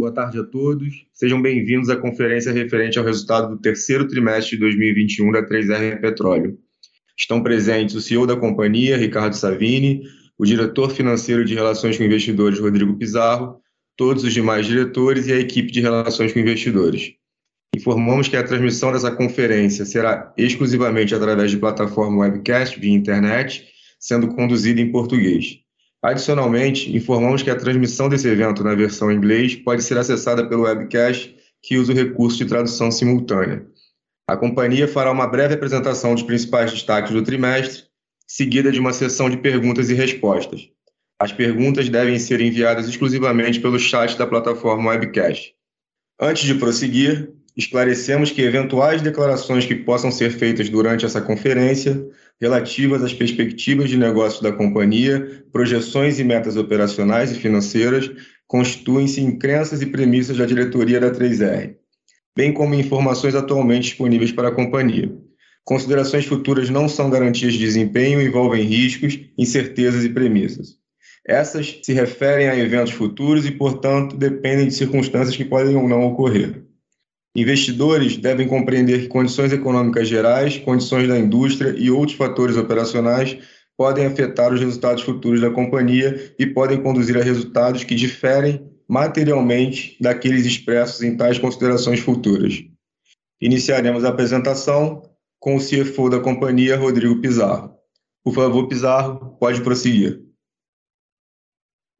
Boa tarde a todos. Sejam bem-vindos à conferência referente ao resultado do terceiro trimestre de 2021 da 3R Petróleo. Estão presentes o CEO da companhia, Ricardo Savini, o diretor financeiro de Relações com Investidores, Rodrigo Pizarro, todos os demais diretores e a equipe de Relações com Investidores. Informamos que a transmissão dessa conferência será exclusivamente através de plataforma webcast via internet, sendo conduzida em português. Adicionalmente, informamos que a transmissão desse evento na versão em inglês pode ser acessada pelo webcast que usa o recurso de tradução simultânea. A companhia fará uma breve apresentação dos principais destaques do trimestre, seguida de uma sessão de perguntas e respostas. As perguntas devem ser enviadas exclusivamente pelo chat da plataforma webcast. Antes de prosseguir, esclarecemos que eventuais declarações que possam ser feitas durante essa conferência, relativas às perspectivas de negócios da companhia, projeções e metas operacionais e financeiras, constituem-se em crenças e premissas da diretoria da 3R, bem como informações atualmente disponíveis para a companhia. Considerações futuras não são garantias de desempenho envolvem riscos, incertezas e premissas. Essas se referem a eventos futuros e, portanto, dependem de circunstâncias que podem ou não ocorrer. Investidores devem compreender que condições econômicas gerais, condições da indústria e outros fatores operacionais podem afetar os resultados futuros da companhia e podem conduzir a resultados que diferem materialmente daqueles expressos em tais considerações futuras. Iniciaremos a apresentação com o CFO da companhia, Rodrigo Pizarro. Por favor, Pizarro, pode prosseguir.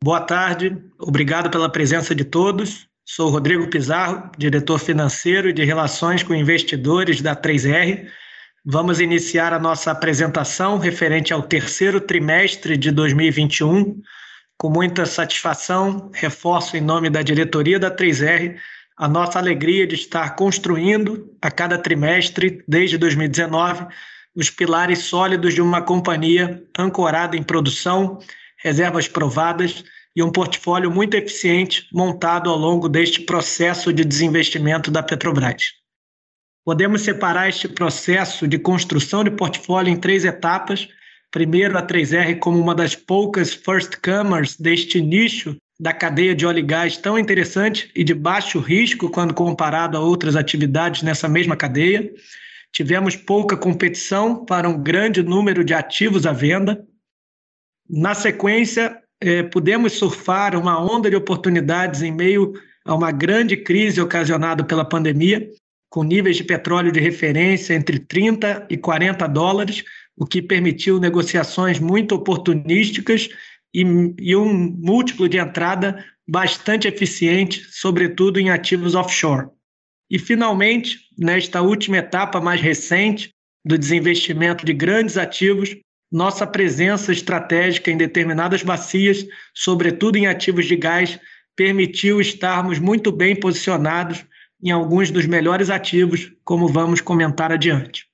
Boa tarde, obrigado pela presença de todos. Sou Rodrigo Pizarro, diretor financeiro e de relações com investidores da 3R. Vamos iniciar a nossa apresentação referente ao terceiro trimestre de 2021. Com muita satisfação, reforço em nome da diretoria da 3R a nossa alegria de estar construindo a cada trimestre, desde 2019, os pilares sólidos de uma companhia ancorada em produção, reservas provadas e um portfólio muito eficiente montado ao longo deste processo de desinvestimento da Petrobras. Podemos separar este processo de construção de portfólio em três etapas. Primeiro, a 3R como uma das poucas first-comers deste nicho da cadeia de óleo e gás tão interessante e de baixo risco quando comparado a outras atividades nessa mesma cadeia. Tivemos pouca competição para um grande número de ativos à venda. Na sequência, é, pudemos surfar uma onda de oportunidades em meio a uma grande crise ocasionada pela pandemia, com níveis de petróleo de referência entre 30 e 40 dólares, o que permitiu negociações muito oportunísticas e, e um múltiplo de entrada bastante eficiente, sobretudo em ativos offshore. E, finalmente, nesta última etapa mais recente do desinvestimento de grandes ativos, nossa presença estratégica em determinadas bacias, sobretudo em ativos de gás, permitiu estarmos muito bem posicionados em alguns dos melhores ativos, como vamos comentar adiante.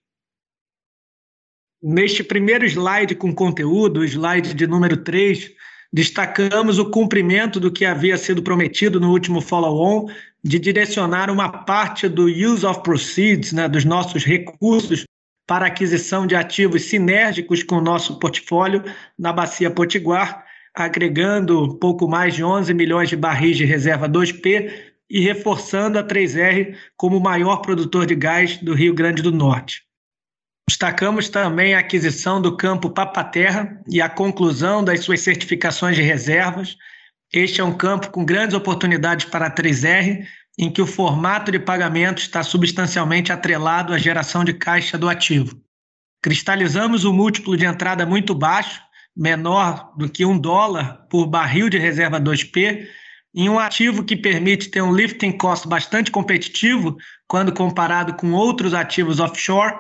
Neste primeiro slide com conteúdo, slide de número 3, destacamos o cumprimento do que havia sido prometido no último follow-on, de direcionar uma parte do use of proceeds, né, dos nossos recursos, para aquisição de ativos sinérgicos com o nosso portfólio na Bacia Potiguar, agregando pouco mais de 11 milhões de barris de reserva 2P e reforçando a 3R como o maior produtor de gás do Rio Grande do Norte. Destacamos também a aquisição do campo Papaterra e a conclusão das suas certificações de reservas. Este é um campo com grandes oportunidades para a 3R, em que o formato de pagamento está substancialmente atrelado à geração de caixa do ativo. Cristalizamos o múltiplo de entrada muito baixo, menor do que um dólar por barril de reserva 2P, em um ativo que permite ter um lifting cost bastante competitivo quando comparado com outros ativos offshore,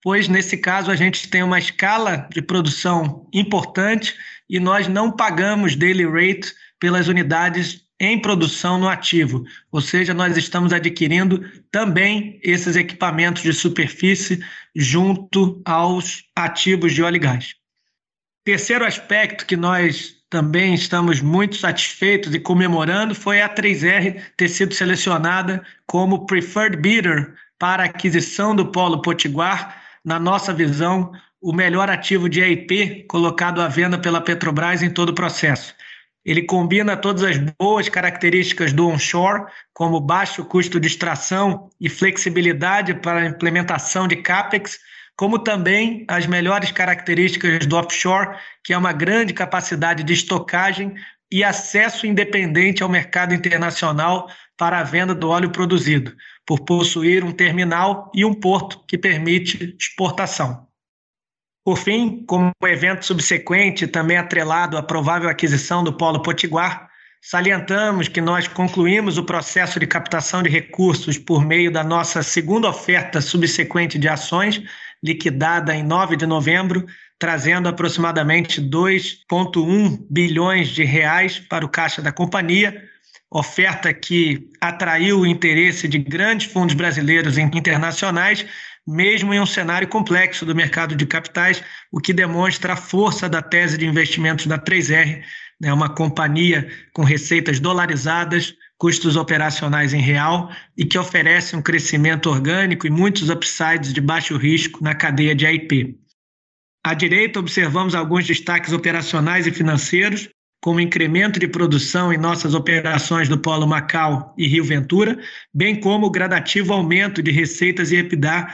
pois nesse caso a gente tem uma escala de produção importante e nós não pagamos daily rate pelas unidades em produção no ativo, ou seja, nós estamos adquirindo também esses equipamentos de superfície junto aos ativos de óleo e gás. Terceiro aspecto que nós também estamos muito satisfeitos e comemorando foi a 3R ter sido selecionada como preferred bidder para aquisição do Polo Potiguar, na nossa visão, o melhor ativo de EIP colocado à venda pela Petrobras em todo o processo. Ele combina todas as boas características do onshore, como baixo custo de extração e flexibilidade para a implementação de CAPEX, como também as melhores características do offshore, que é uma grande capacidade de estocagem e acesso independente ao mercado internacional para a venda do óleo produzido, por possuir um terminal e um porto que permite exportação. Por fim, como evento subsequente, também atrelado à provável aquisição do Polo Potiguar, salientamos que nós concluímos o processo de captação de recursos por meio da nossa segunda oferta subsequente de ações, liquidada em 9 de novembro, trazendo aproximadamente 2,1 bilhões de reais para o caixa da companhia, oferta que atraiu o interesse de grandes fundos brasileiros e internacionais, mesmo em um cenário complexo do mercado de capitais, o que demonstra a força da tese de investimentos da 3R, né, uma companhia com receitas dolarizadas, custos operacionais em real e que oferece um crescimento orgânico e muitos upsides de baixo risco na cadeia de IP. À direita, observamos alguns destaques operacionais e financeiros, como incremento de produção em nossas operações do Polo Macau e Rio Ventura, bem como o gradativo aumento de receitas e EBITDA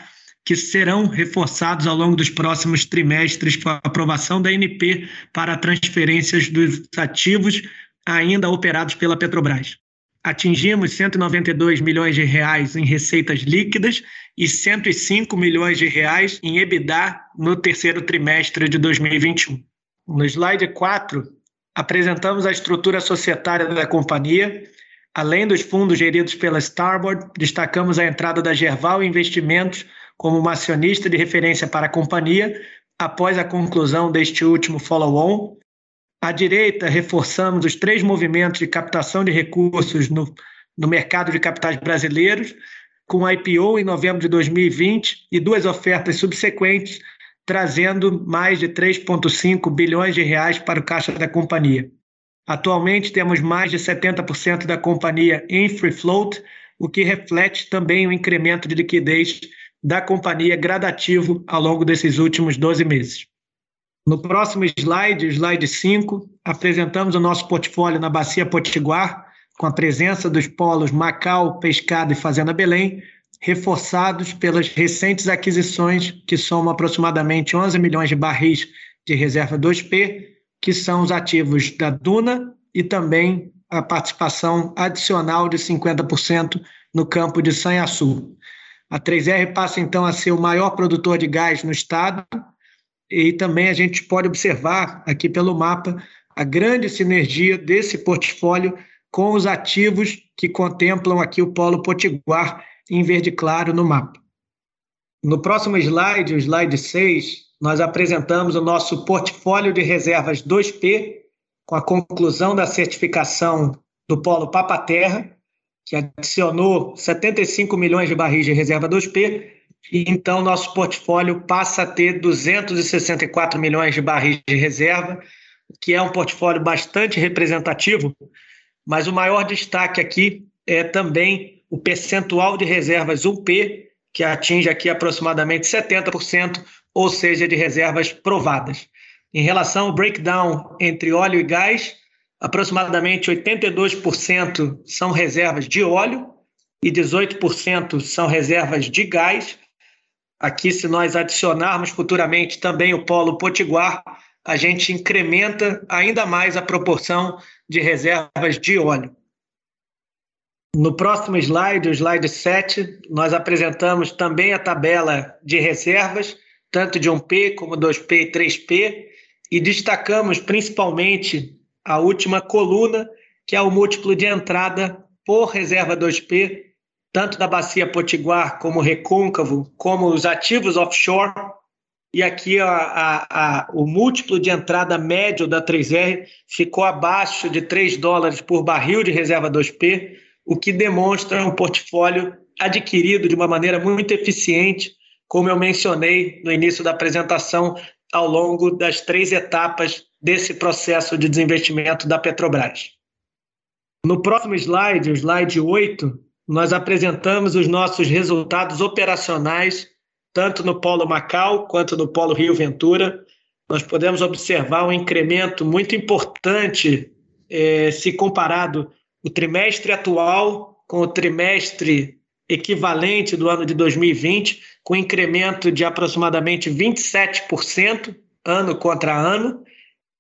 que serão reforçados ao longo dos próximos trimestres com a aprovação da NP para transferências dos ativos ainda operados pela Petrobras. Atingimos 192 milhões de reais em receitas líquidas e 105 milhões de reais em EBITDA no terceiro trimestre de 2021. No slide 4, apresentamos a estrutura societária da companhia. Além dos fundos geridos pela Starboard, destacamos a entrada da Gerval Investimentos como uma acionista de referência para a companhia após a conclusão deste último follow-on. À direita, reforçamos os três movimentos de captação de recursos no, no mercado de capitais brasileiros, com a IPO em novembro de 2020 e duas ofertas subsequentes, trazendo mais de 3,5 bilhões de reais para o caixa da companhia. Atualmente temos mais de 70% da companhia em free float, o que reflete também o incremento de liquidez da companhia gradativo ao longo desses últimos 12 meses. No próximo slide, slide 5, apresentamos o nosso portfólio na Bacia Potiguar, com a presença dos polos Macau, Pescado e Fazenda Belém, reforçados pelas recentes aquisições, que somam aproximadamente 11 milhões de barris de reserva 2P, que são os ativos da Duna e também a participação adicional de 50% no campo de Sanhaçu. A 3R passa então a ser o maior produtor de gás no estado e também a gente pode observar aqui pelo mapa a grande sinergia desse portfólio com os ativos que contemplam aqui o polo potiguar em verde claro no mapa. No próximo slide, o slide 6, nós apresentamos o nosso portfólio de reservas 2P com a conclusão da certificação do polo Papa Terra que adicionou 75 milhões de barris de reserva 2P, e então nosso portfólio passa a ter 264 milhões de barris de reserva, que é um portfólio bastante representativo, mas o maior destaque aqui é também o percentual de reservas 1P, que atinge aqui aproximadamente 70%, ou seja, de reservas provadas. Em relação ao breakdown entre óleo e gás, aproximadamente 82% são reservas de óleo e 18% são reservas de gás. Aqui, se nós adicionarmos futuramente também o polo potiguar, a gente incrementa ainda mais a proporção de reservas de óleo. No próximo slide, o slide 7, nós apresentamos também a tabela de reservas, tanto de 1P como 2P e 3P, e destacamos principalmente a última coluna, que é o múltiplo de entrada por reserva 2P, tanto da bacia potiguar como recôncavo, como os ativos offshore. E aqui a, a, a, o múltiplo de entrada médio da 3R ficou abaixo de 3 dólares por barril de reserva 2P, o que demonstra um portfólio adquirido de uma maneira muito eficiente, como eu mencionei no início da apresentação, ao longo das três etapas desse processo de desinvestimento da Petrobras. No próximo slide, o slide 8, nós apresentamos os nossos resultados operacionais, tanto no Polo Macau quanto no Polo Rio Ventura. Nós podemos observar um incremento muito importante é, se comparado o trimestre atual com o trimestre equivalente do ano de 2020, com incremento de aproximadamente 27% ano contra ano,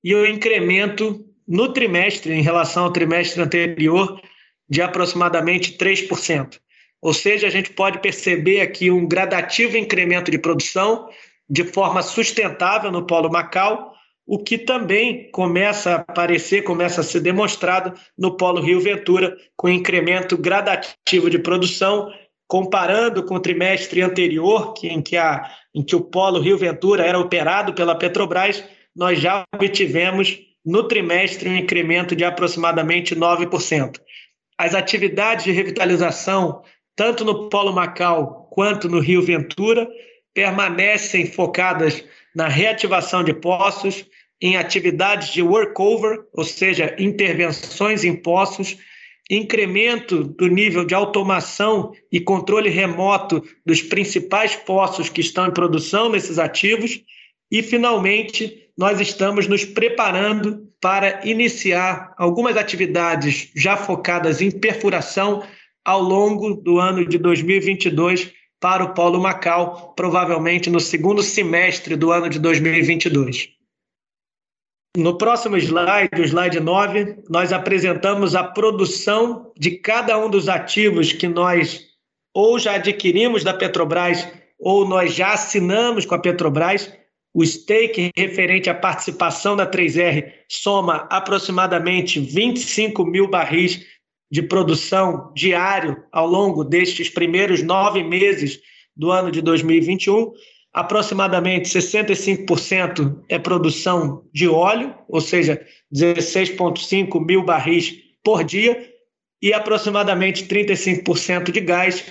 e o incremento no trimestre, em relação ao trimestre anterior, de aproximadamente 3%. Ou seja, a gente pode perceber aqui um gradativo incremento de produção de forma sustentável no Polo Macau, o que também começa a aparecer, começa a ser demonstrado no Polo Rio Ventura, com incremento gradativo de produção, comparando com o trimestre anterior, que, em, que a, em que o Polo Rio Ventura era operado pela Petrobras, nós já obtivemos no trimestre um incremento de aproximadamente 9%. As atividades de revitalização, tanto no Polo Macau quanto no Rio Ventura, permanecem focadas na reativação de poços, em atividades de workover, ou seja, intervenções em poços, incremento do nível de automação e controle remoto dos principais poços que estão em produção nesses ativos, e, finalmente, nós estamos nos preparando para iniciar algumas atividades já focadas em perfuração ao longo do ano de 2022 para o Polo Macau, provavelmente no segundo semestre do ano de 2022. No próximo slide, o slide 9, nós apresentamos a produção de cada um dos ativos que nós ou já adquirimos da Petrobras ou nós já assinamos com a Petrobras. O stake referente à participação da 3R soma aproximadamente 25 mil barris de produção diário ao longo destes primeiros nove meses do ano de 2021 aproximadamente 65% é produção de óleo, ou seja, 16,5 mil barris por dia, e aproximadamente 35% de gás,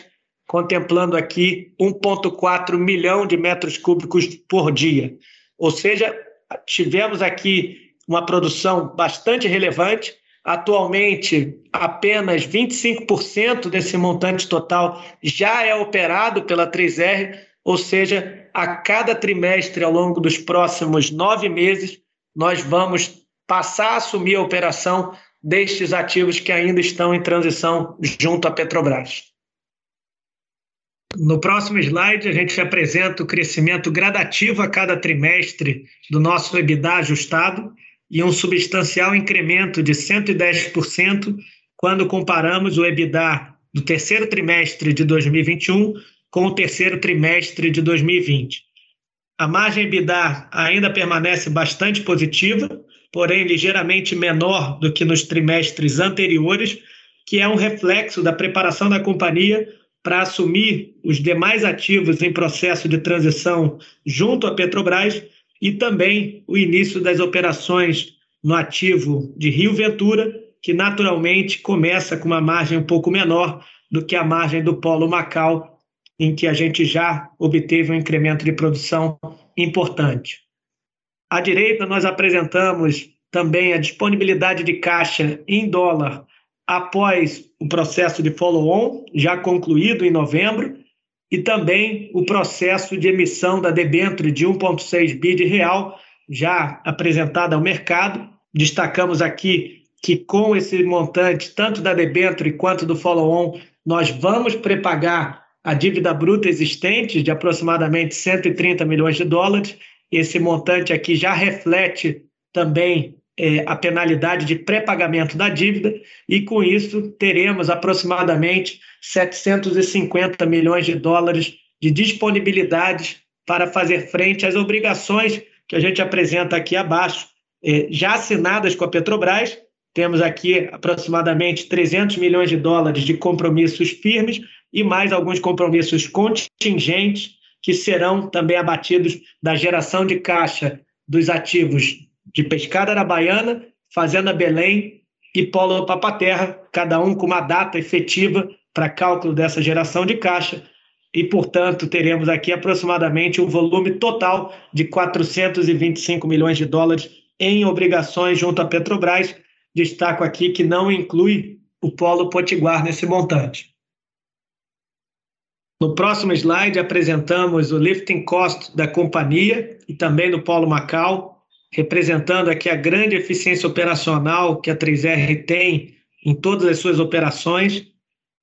contemplando aqui 1,4 milhão de metros cúbicos por dia. Ou seja, tivemos aqui uma produção bastante relevante. Atualmente, apenas 25% desse montante total já é operado pela 3R, ou seja, a cada trimestre ao longo dos próximos nove meses, nós vamos passar a assumir a operação destes ativos que ainda estão em transição junto à Petrobras. No próximo slide, a gente apresenta o crescimento gradativo a cada trimestre do nosso EBITDA ajustado e um substancial incremento de 110% quando comparamos o EBITDA do terceiro trimestre de 2021 com o terceiro trimestre de 2020. A margem EBITDA ainda permanece bastante positiva, porém ligeiramente menor do que nos trimestres anteriores, que é um reflexo da preparação da companhia para assumir os demais ativos em processo de transição junto à Petrobras e também o início das operações no ativo de Rio Ventura, que naturalmente começa com uma margem um pouco menor do que a margem do Polo Macau, em que a gente já obteve um incremento de produção importante. À direita, nós apresentamos também a disponibilidade de caixa em dólar após o processo de follow-on, já concluído em novembro, e também o processo de emissão da debênture de 1,6 bi de real, já apresentada ao mercado. Destacamos aqui que com esse montante, tanto da debênture quanto do follow-on, nós vamos prepagar a dívida bruta existente de aproximadamente 130 milhões de dólares. Esse montante aqui já reflete também é, a penalidade de pré-pagamento da dívida, e com isso teremos aproximadamente 750 milhões de dólares de disponibilidades para fazer frente às obrigações que a gente apresenta aqui abaixo, é, já assinadas com a Petrobras. Temos aqui aproximadamente 300 milhões de dólares de compromissos firmes e mais alguns compromissos contingentes que serão também abatidos da geração de caixa dos ativos de Pescada Arabaiana, Fazenda Belém e Polo Papaterra, cada um com uma data efetiva para cálculo dessa geração de caixa, e, portanto, teremos aqui aproximadamente um volume total de 425 milhões de dólares em obrigações junto à Petrobras. Destaco aqui que não inclui o Polo Potiguar nesse montante. No próximo slide, apresentamos o lifting cost da companhia e também do Polo Macau, representando aqui a grande eficiência operacional que a 3R tem em todas as suas operações.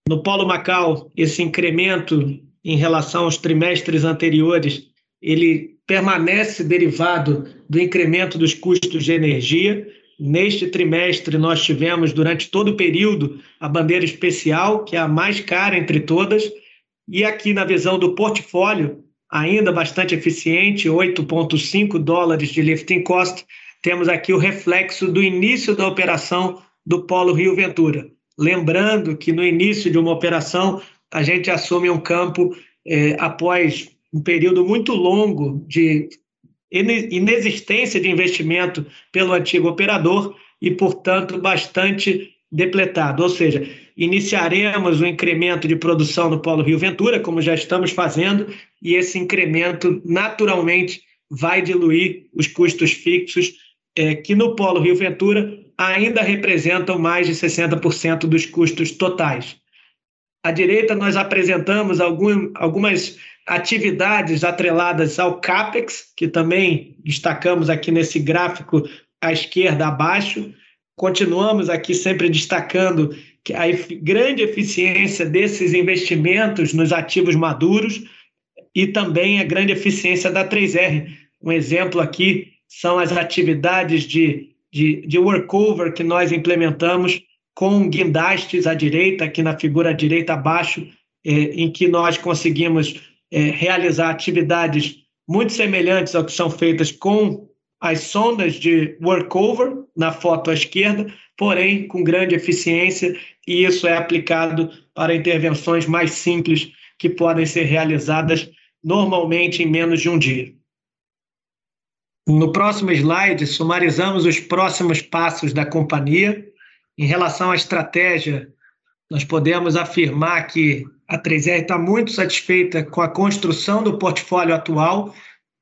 No Polo Macau, esse incremento em relação aos trimestres anteriores, ele permanece derivado do incremento dos custos de energia. Neste trimestre, nós tivemos, durante todo o período, a bandeira especial, que é a mais cara entre todas, e aqui na visão do portfólio, ainda bastante eficiente, 8,5 dólares de lifting cost, temos aqui o reflexo do início da operação do Polo Rio Ventura. Lembrando que no início de uma operação, a gente assume um campo é, após um período muito longo de inexistência de investimento pelo antigo operador e, portanto, bastante depletado. Ou seja, iniciaremos o incremento de produção no Polo Rio Ventura, como já estamos fazendo, e esse incremento naturalmente vai diluir os custos fixos, é, que no Polo Rio Ventura ainda representam mais de 60% dos custos totais. À direita, nós apresentamos algum, algumas atividades atreladas ao CAPEX, que também destacamos aqui nesse gráfico à esquerda abaixo. Continuamos aqui sempre destacando a grande eficiência desses investimentos nos ativos maduros e também a grande eficiência da 3R. Um exemplo aqui são as atividades de, de, de workover que nós implementamos com guindastes à direita, aqui na figura à direita abaixo, eh, em que nós conseguimos é, realizar atividades muito semelhantes ao que são feitas com as sondas de workover, na foto à esquerda, porém com grande eficiência, e isso é aplicado para intervenções mais simples que podem ser realizadas normalmente em menos de um dia. No próximo slide, sumarizamos os próximos passos da companhia. Em relação à estratégia, nós podemos afirmar que a 3R está muito satisfeita com a construção do portfólio atual,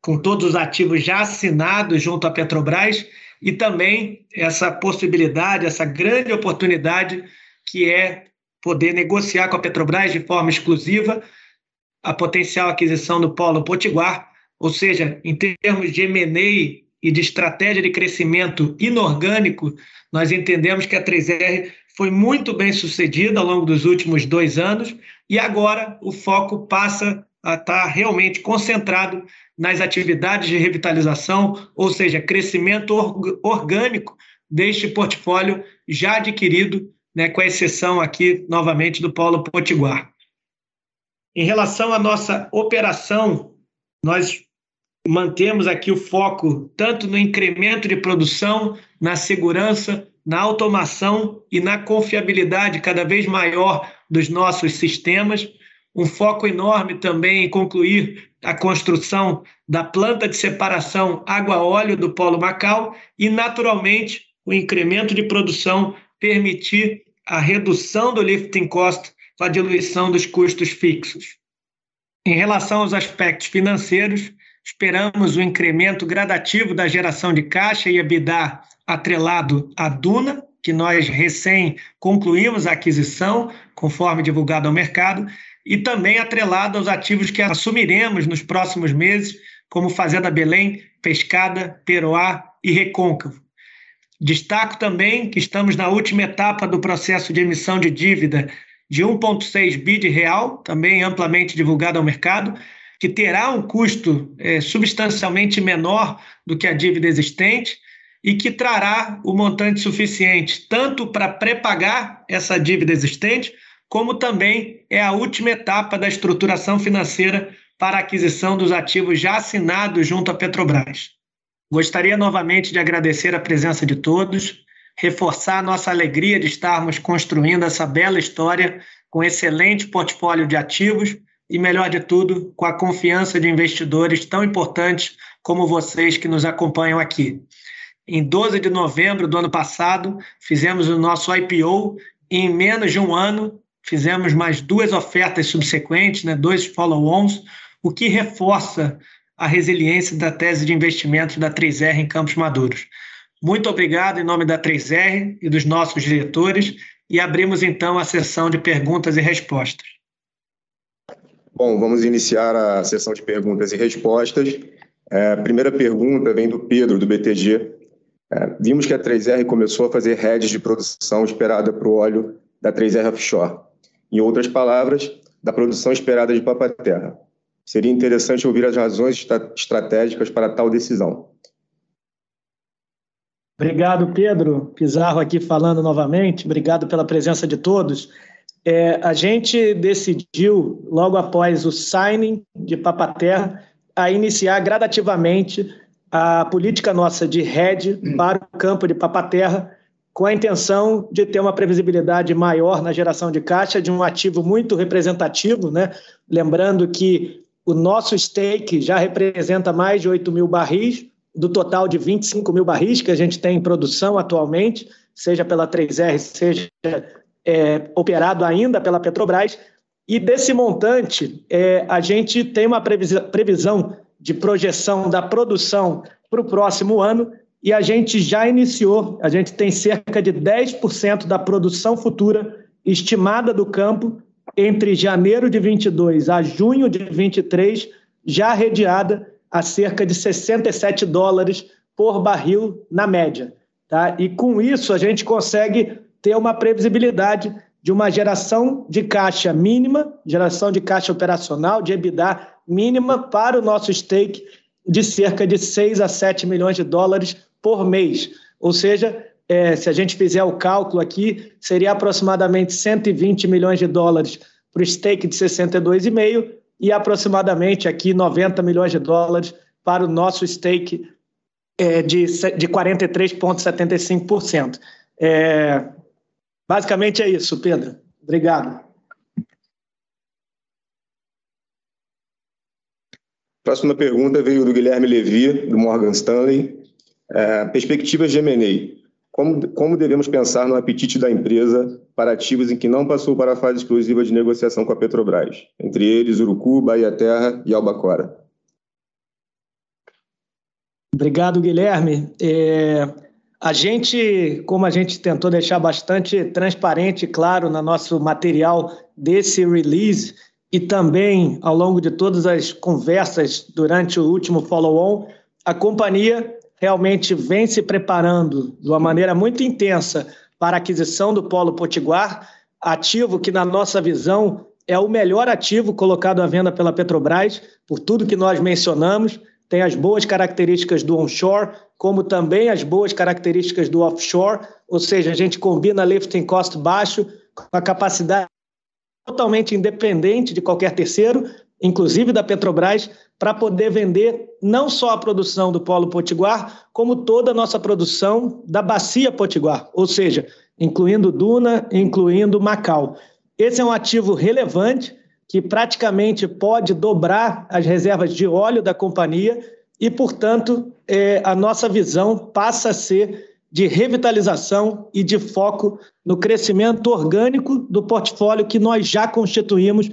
com todos os ativos já assinados junto à Petrobras e também essa possibilidade, essa grande oportunidade que é poder negociar com a Petrobras de forma exclusiva a potencial aquisição do Polo Potiguar, ou seja, em termos de M&A e de estratégia de crescimento inorgânico, nós entendemos que a 3R foi muito bem sucedida ao longo dos últimos dois anos e agora o foco passa a estar realmente concentrado nas atividades de revitalização, ou seja, crescimento orgânico deste portfólio já adquirido, né, com exceção aqui, novamente, do Polo Potiguar. Em relação à nossa operação, nós mantemos aqui o foco tanto no incremento de produção, na segurança, na automação e na confiabilidade cada vez maior dos nossos sistemas. Um foco enorme também em concluir a construção da planta de separação água-óleo do Polo Macau e, naturalmente, o incremento de produção permitir a redução do lifting cost a diluição dos custos fixos. Em relação aos aspectos financeiros, esperamos o incremento gradativo da geração de caixa e EBITDA atrelado à Duna, que nós recém concluímos a aquisição, conforme divulgado ao mercado, e também atrelado aos ativos que assumiremos nos próximos meses, como Fazenda Belém, Pescada, Peroá e Recôncavo. Destaco também que estamos na última etapa do processo de emissão de dívida de 1,6 bi de real, também amplamente divulgado ao mercado, que terá um custo é, substancialmente menor do que a dívida existente, e que trará o montante suficiente tanto para pré-pagar essa dívida existente, como também é a última etapa da estruturação financeira para a aquisição dos ativos já assinados junto à Petrobras. Gostaria novamente de agradecer a presença de todos, reforçar nossa alegria de estarmos construindo essa bela história com excelente portfólio de ativos e, melhor de tudo, com a confiança de investidores tão importantes como vocês que nos acompanham aqui. Em 12 de novembro do ano passado, fizemos o nosso IPO e em menos de um ano fizemos mais duas ofertas subsequentes, né, dois follow-ons, o que reforça a resiliência da tese de investimentos da 3R em Campos Maduros. Muito obrigado em nome da 3R e dos nossos diretores e abrimos então a sessão de perguntas e respostas. Bom, vamos iniciar a sessão de perguntas e respostas. É, a primeira pergunta vem do Pedro, do BTG. É, vimos que a 3R começou a fazer redes de produção esperada para o óleo da 3R Offshore. Em outras palavras, da produção esperada de Papa-Terra. Seria interessante ouvir as razões estratégicas para tal decisão. Obrigado, Pedro. Pizarro aqui falando novamente. Obrigado pela presença de todos. É, a gente decidiu, logo após o signing de Papaterra, a iniciar gradativamente a política nossa de rede para o campo de Papaterra, com a intenção de ter uma previsibilidade maior na geração de caixa de um ativo muito representativo, né? Lembrando que o nosso stake já representa mais de 8 mil barris, do total de 25 mil barris que a gente tem em produção atualmente, seja pela 3R, seja é, operado ainda pela Petrobras. E desse montante, é, a gente tem uma previsão de projeção da produção para o próximo ano e a gente já iniciou, a gente tem cerca de 10% da produção futura estimada do campo entre janeiro de 22 a junho de 23, já redeada a cerca de 67 dólares por barril na média. Tá? E com isso a gente consegue ter uma previsibilidade de uma geração de caixa mínima, geração de caixa operacional, de EBITDA mínima para o nosso stake de cerca de 6 a 7 milhões de dólares por mês. Ou seja, é, se a gente fizer o cálculo aqui, seria aproximadamente 120 milhões de dólares para o stake de 62,5 e aproximadamente aqui 90 milhões de dólares para o nosso stake é, de, de 43,75%. É, basicamente é isso, Pedro. Obrigado. Próxima pergunta veio do Guilherme Levi, do Morgan Stanley. É, perspectivas de M&A. Como, como devemos pensar no apetite da empresa para ativos em que não passou para a fase exclusiva de negociação com a Petrobras, entre eles Urucu, Bahia Terra e Albacora? Obrigado, Guilherme. É, a gente, como a gente tentou deixar bastante transparente e claro no nosso material desse release e também ao longo de todas as conversas durante o último follow-on, a companhia realmente vem se preparando de uma maneira muito intensa para a aquisição do Polo Potiguar, ativo que, na nossa visão, é o melhor ativo colocado à venda pela Petrobras, por tudo que nós mencionamos. Tem as boas características do onshore, como também as boas características do offshore, ou seja, a gente combina lifting cost baixo com a capacidade totalmente independente de qualquer terceiro, inclusive da Petrobras, para poder vender não só a produção do Polo Potiguar, como toda a nossa produção da Bacia Potiguar, ou seja, incluindo Duna, incluindo Macau. Esse é um ativo relevante que praticamente pode dobrar as reservas de óleo da companhia e, portanto, é, a nossa visão passa a ser de revitalização e de foco no crescimento orgânico do portfólio que nós já constituímos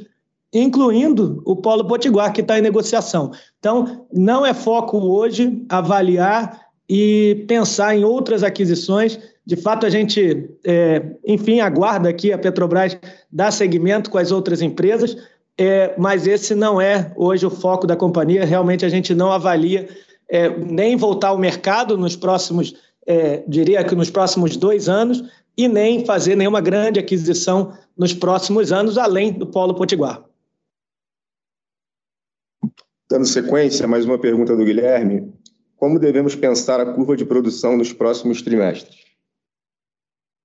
incluindo o Polo Potiguar, que está em negociação. Então, não é foco hoje avaliar e pensar em outras aquisições. De fato, a gente, é, enfim, aguarda aqui a Petrobras dar seguimento com as outras empresas, é, mas esse não é hoje o foco da companhia. Realmente, a gente não avalia é, nem voltar ao mercado nos próximos, é, diria que nos próximos dois anos, e nem fazer nenhuma grande aquisição nos próximos anos, além do Polo Potiguar. Dando sequência, mais uma pergunta do Guilherme. Como devemos pensar a curva de produção nos próximos trimestres?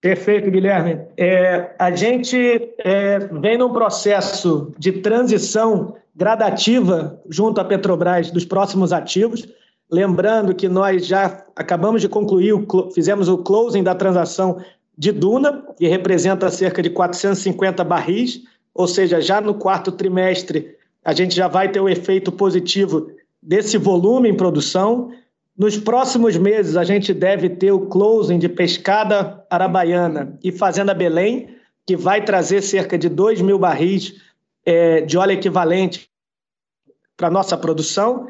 Perfeito, Guilherme. É, a gente é, vem num processo de transição gradativa junto à Petrobras dos próximos ativos. Lembrando que nós já acabamos de concluir, fizemos o closing da transação de Duna, que representa cerca de 450 barris, ou seja, já no quarto trimestre a gente já vai ter o efeito positivo desse volume em produção. Nos próximos meses, a gente deve ter o closing de Pescada Arabaiana e Fazenda Belém, que vai trazer cerca de 2 mil barris é, de óleo equivalente para a nossa produção.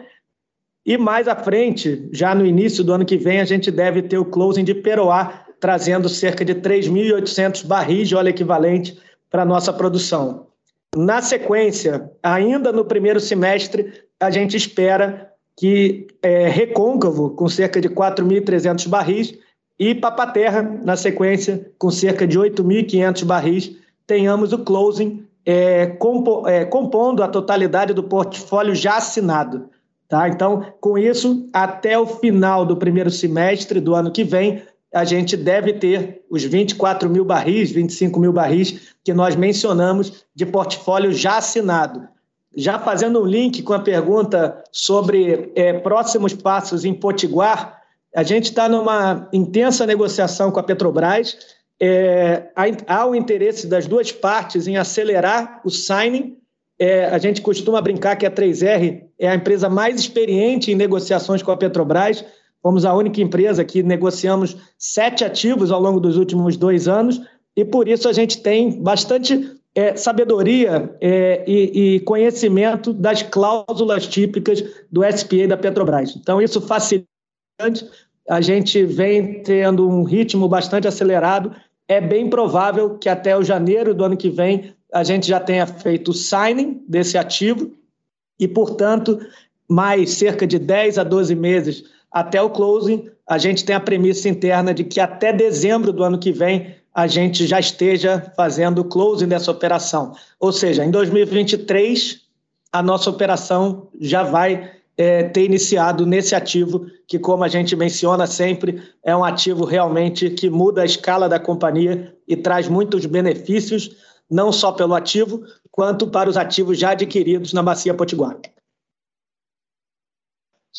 E mais à frente, já no início do ano que vem, a gente deve ter o closing de Peroá, trazendo cerca de 3.800 barris de óleo equivalente para a nossa produção. Na sequência, ainda no primeiro semestre, a gente espera que é recôncavo, com cerca de 4.300 barris, e Papaterra, na sequência, com cerca de 8.500 barris, tenhamos o closing é, compo, é, compondo a totalidade do portfólio já assinado. Tá? Então, com isso, até o final do primeiro semestre do ano que vem, a gente deve ter os 24 mil barris, 25 mil barris que nós mencionamos de portfólio já assinado. Já fazendo um link com a pergunta sobre é, próximos passos em Potiguar, a gente está numa intensa negociação com a Petrobras. É, há o interesse das duas partes em acelerar o signing. É, a gente costuma brincar que a 3R é a empresa mais experiente em negociações com a Petrobras. Fomos a única empresa que negociamos sete ativos ao longo dos últimos dois anos e por isso a gente tem bastante é, sabedoria é, e, e, conhecimento das cláusulas típicas do SPA da Petrobras. Então, isso facilita. A gente vem tendo um ritmo bastante acelerado. É bem provável que até o janeiro do ano que vem a gente já tenha feito o signing desse ativo e, portanto, mais cerca de 10 a 12 meses até o closing, a gente tem a premissa interna de que até dezembro do ano que vem a gente já esteja fazendo o closing dessa operação. Ou seja, em 2023, a nossa operação já vai é, ter iniciado nesse ativo, que, como a gente menciona sempre, é um ativo realmente que muda a escala da companhia e traz muitos benefícios, não só pelo ativo, quanto para os ativos já adquiridos na Bacia Potiguar.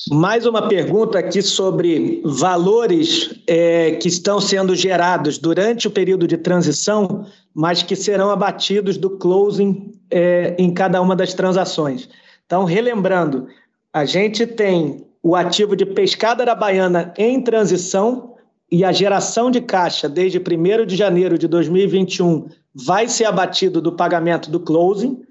Mais uma pergunta aqui sobre valores é, que estão sendo gerados durante o período de transição, mas que serão abatidos do closing é, em cada uma das transações. Então, relembrando, a gente tem o ativo de pescada da Baiana em transição e a geração de caixa desde 1 de janeiro de 2021 vai ser abatido do pagamento do closing.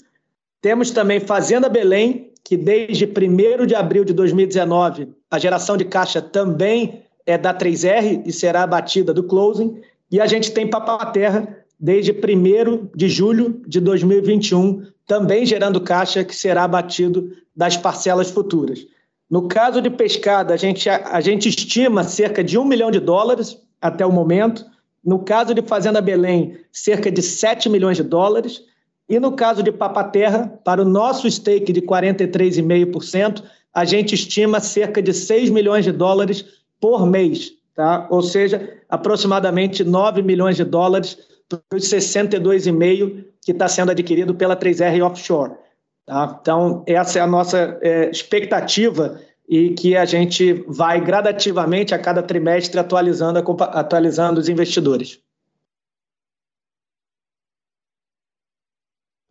Temos também Fazenda Belém, que desde 1 de abril de 2019 a geração de caixa também é da 3R e será abatida do closing, e a gente tem Papaterra desde 1 de julho de 2021, também gerando caixa que será abatido das parcelas futuras. No caso de pescada, a gente, a, a gente estima cerca de um milhão de dólares até o momento. No caso de Fazenda Belém, cerca de 7 milhões de dólares. E no caso de Papaterra, para o nosso stake de 43,5%, a gente estima cerca de 6 milhões de dólares por mês, tá? ou seja, aproximadamente 9 milhões de dólares para os 62,5% que está sendo adquirido pela 3R Offshore. Tá? Então, essa é a nossa é, expectativa e que a gente vai gradativamente a cada trimestre atualizando, atualizando os investidores.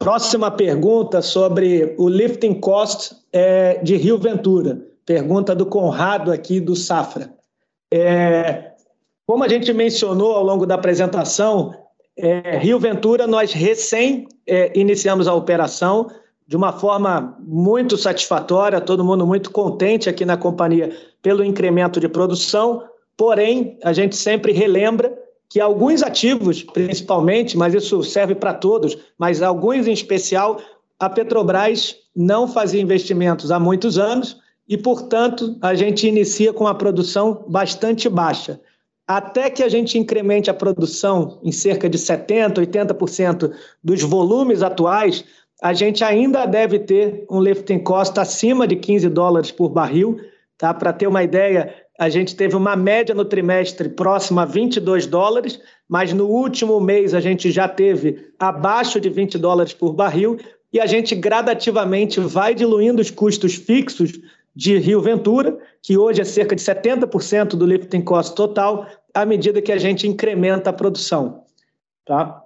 Próxima pergunta sobre o lifting cost é, de Rio Ventura. Pergunta do Conrado aqui do Safra. É, como a gente mencionou ao longo da apresentação, é, Rio Ventura, nós recém é, iniciamos a operação de uma forma muito satisfatória, todo mundo muito contente aqui na companhia pelo incremento de produção, porém, a gente sempre relembra que alguns ativos, principalmente, mas isso serve para todos, mas alguns em especial, a Petrobras não fazia investimentos há muitos anos e, portanto, a gente inicia com a produção bastante baixa. Até que a gente incremente a produção em cerca de 70%, 80% dos volumes atuais, a gente ainda deve ter um lifting cost acima de 15 dólares por barril. Tá? Para ter uma ideia, a gente teve uma média no trimestre próxima a 22 dólares, mas no último mês a gente já teve abaixo de 20 dólares por barril e a gente gradativamente vai diluindo os custos fixos de Rio Ventura, que hoje é cerca de 70% do lifting cost total, à medida que a gente incrementa a produção. Tá?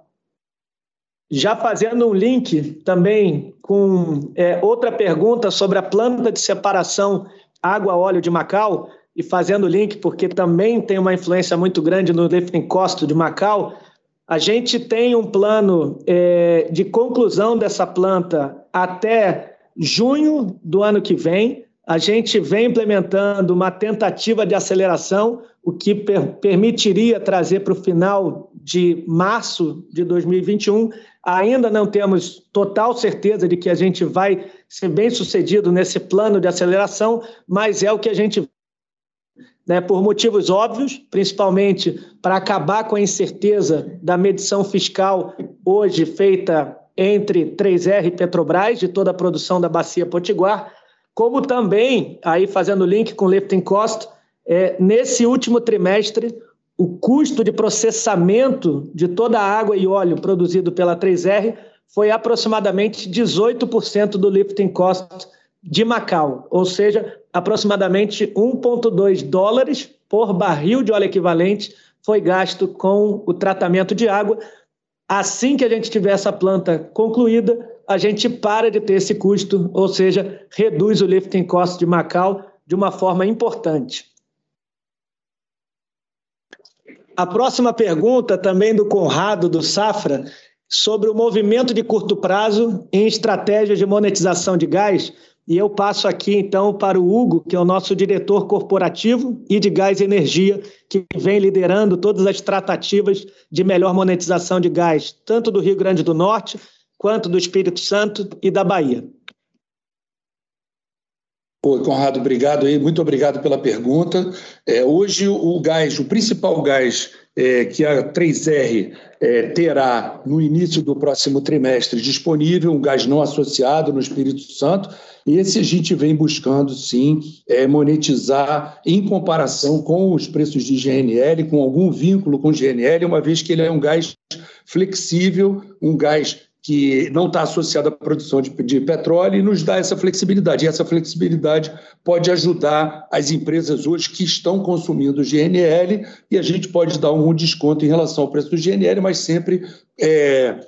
Já fazendo um link também com é, outra pergunta sobre a planta de separação água-óleo de Macau, e fazendo link, porque também tem uma influência muito grande no lifting cost de Macau, a gente tem um plano é, de conclusão dessa planta até junho do ano que vem. a gente vem implementando uma tentativa de aceleração, o que per permitiria trazer para o final de março de 2021. Ainda não temos total certeza de que a gente vai ser bem sucedido nesse plano de aceleração, mas é o que a gente. Né, por motivos óbvios, principalmente para acabar com a incerteza da medição fiscal hoje feita entre 3R e Petrobras, de toda a produção da Bacia Potiguar, como também, aí fazendo link com o lifting cost, é, nesse último trimestre, o custo de processamento de toda a água e óleo produzido pela 3R foi aproximadamente 18% do lifting cost de Macau, ou seja, aproximadamente 1,2 dólares por barril de óleo equivalente foi gasto com o tratamento de água. Assim que a gente tiver essa planta concluída, a gente para de ter esse custo, ou seja, reduz o lifting cost de Macau de uma forma importante. A próxima pergunta, também do Conrado, do Safra, sobre o movimento de curto prazo em estratégias de monetização de gás. E eu passo aqui, então, para o Hugo, que é o nosso diretor corporativo e de gás e energia, que vem liderando todas as tratativas de melhor monetização de gás, tanto do Rio Grande do Norte quanto do Espírito Santo e da Bahia. Oi, Conrado, obrigado aí, muito obrigado pela pergunta. É, hoje o gás, o principal gás é, que a 3R é, terá no início do próximo trimestre disponível, um gás não associado no Espírito Santo, e esse a gente vem buscando sim é, monetizar em comparação com os preços de GNL, com algum vínculo com GNL, uma vez que ele é um gás flexível, um gás que não está associado à produção de, de, petróleo e nos dá essa flexibilidade. E essa flexibilidade pode ajudar as empresas hoje que estão consumindo GNL e a gente pode dar um desconto em relação ao preço do GNL, mas sempre é,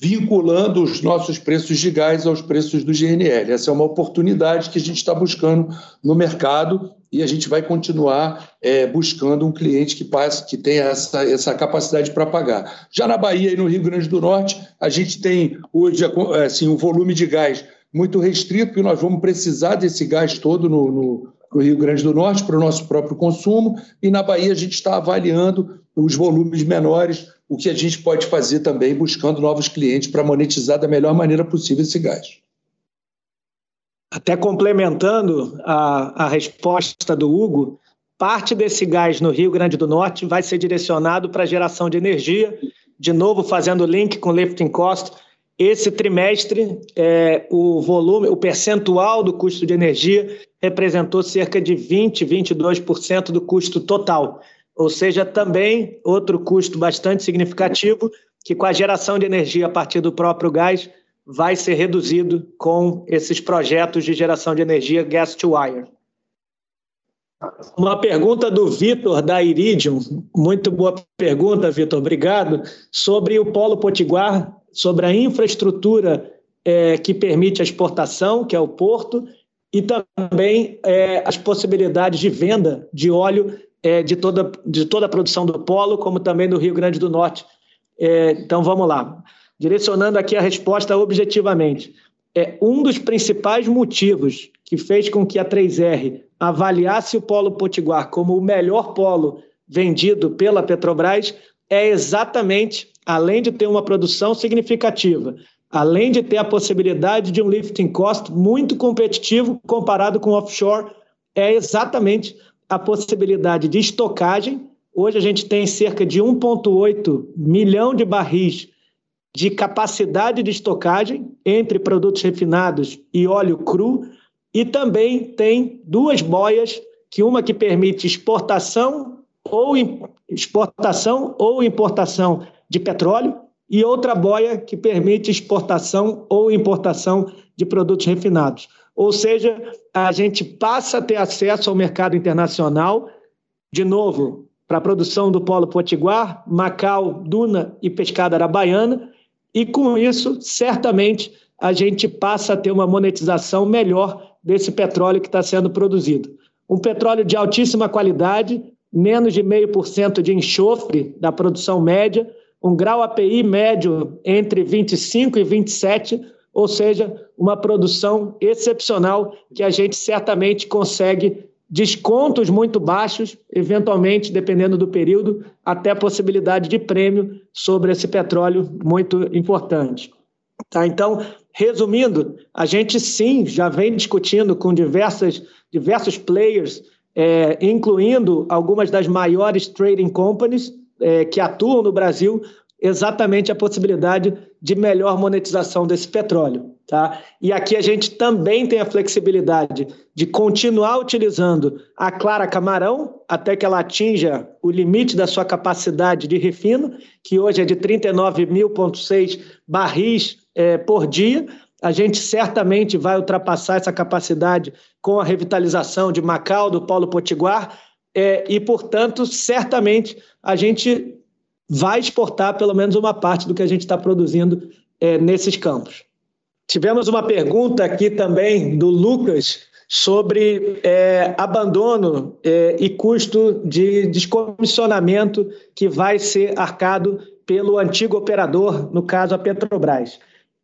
vinculando os nossos preços de gás aos preços do GNL. Essa é uma oportunidade que a gente está buscando no mercado e a gente vai continuar é, buscando um cliente que passe, que tenha essa, essa capacidade para pagar. Já na Bahia e no Rio Grande do Norte, a gente tem hoje assim, um volume de gás muito restrito, porque nós vamos precisar desse gás todo no, no, no Rio Grande do Norte para o nosso próprio consumo, e na Bahia a gente está avaliando os volumes menores, o que a gente pode fazer também buscando novos clientes para monetizar da melhor maneira possível esse gás. Até complementando a, a resposta do Hugo, parte desse gás no Rio Grande do Norte vai ser direcionado para a geração de energia, de novo fazendo link com lifting cost. Esse trimestre, é, o volume, o percentual do custo de energia representou cerca de 20, 22% do custo total. Ou seja, também outro custo bastante significativo que com a geração de energia a partir do próprio gás vai ser reduzido com esses projetos de geração de energia gas to wire. Uma pergunta do Vitor, da Iridium, muito boa pergunta, Vitor, obrigado, sobre o Polo Potiguar, sobre a infraestrutura é, que permite a exportação, que é o porto, e também é, as possibilidades de venda de óleo é, de, toda, de toda a produção do Polo, como também do Rio Grande do Norte. É, então, vamos lá direcionando aqui a resposta objetivamente, é um dos principais motivos que fez com que a 3R avaliasse o polo potiguar como o melhor polo vendido pela Petrobras é exatamente, além de ter uma produção significativa, além de ter a possibilidade de um lifting cost muito competitivo comparado com o offshore, é exatamente a possibilidade de estocagem. Hoje a gente tem cerca de 1,8 milhão de barris de capacidade de estocagem entre produtos refinados e óleo cru, e também tem duas boias, que uma que permite exportação ou exportação ou importação de petróleo e outra boia que permite exportação ou importação de produtos refinados. Ou seja, a gente passa a ter acesso ao mercado internacional, de novo, para a produção do polo potiguar, Macau, Duna e pescada arabaiana, e com isso, certamente, a gente passa a ter uma monetização melhor desse petróleo que está sendo produzido. Um petróleo de altíssima qualidade, menos de 0,5% de enxofre da produção média, um grau API médio entre 25 e 27, ou seja, uma produção excepcional que a gente certamente consegue descontos muito baixos, eventualmente, dependendo do período, até possibilidade de prêmio sobre esse petróleo muito importante. Tá? Então, resumindo, a gente sim já vem discutindo com diversas, diversos players, é, incluindo algumas das maiores trading companies é, que atuam no Brasil, exatamente a possibilidade de melhor monetização desse petróleo. Tá? E aqui a gente também tem a flexibilidade de continuar utilizando a Clara Camarão até que ela atinja o limite da sua capacidade de refino, que hoje é de 39.6 barris é, por dia. A gente certamente vai ultrapassar essa capacidade com a revitalização de Macau, do Polo Potiguar, é, e, portanto, certamente a gente vai exportar pelo menos uma parte do que a gente está produzindo é, nesses campos. Tivemos uma pergunta aqui também do Lucas sobre é, abandono é, e custo de descomissionamento que vai ser arcado pelo antigo operador, no caso a Petrobras.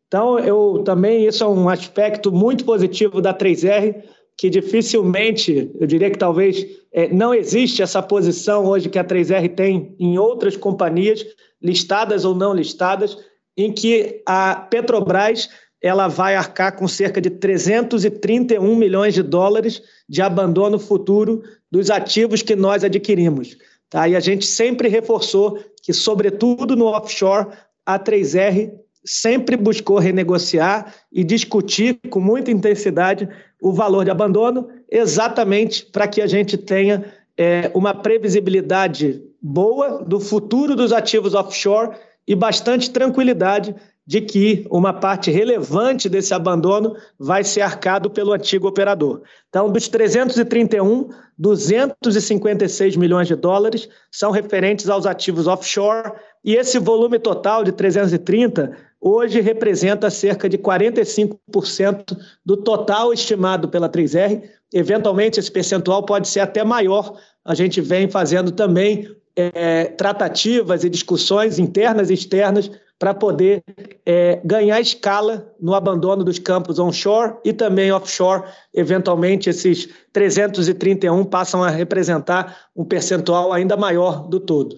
Então, eu também, isso é um aspecto muito positivo da 3R, que dificilmente, eu diria que talvez é, não existe essa posição hoje que a 3R tem em outras companhias, listadas ou não listadas, em que a Petrobras ela vai arcar com cerca de 331 milhões de dólares de abandono futuro dos ativos que nós adquirimos. Tá? E a gente sempre reforçou que, sobretudo no offshore, a 3R sempre buscou renegociar e discutir com muita intensidade o valor de abandono, exatamente para que a gente tenha é, uma previsibilidade boa do futuro dos ativos offshore e bastante tranquilidade de que uma parte relevante desse abandono vai ser arcado pelo antigo operador. Então, dos 331, 256 milhões de dólares são referentes aos ativos offshore, e esse volume total de 330 hoje representa cerca de 45% do total estimado pela 3R. Eventualmente, esse percentual pode ser até maior. A gente vem fazendo também é, tratativas e discussões internas e externas para poder é, ganhar escala no abandono dos campos onshore e também offshore. Eventualmente, esses 331 passam a representar um percentual ainda maior do todo.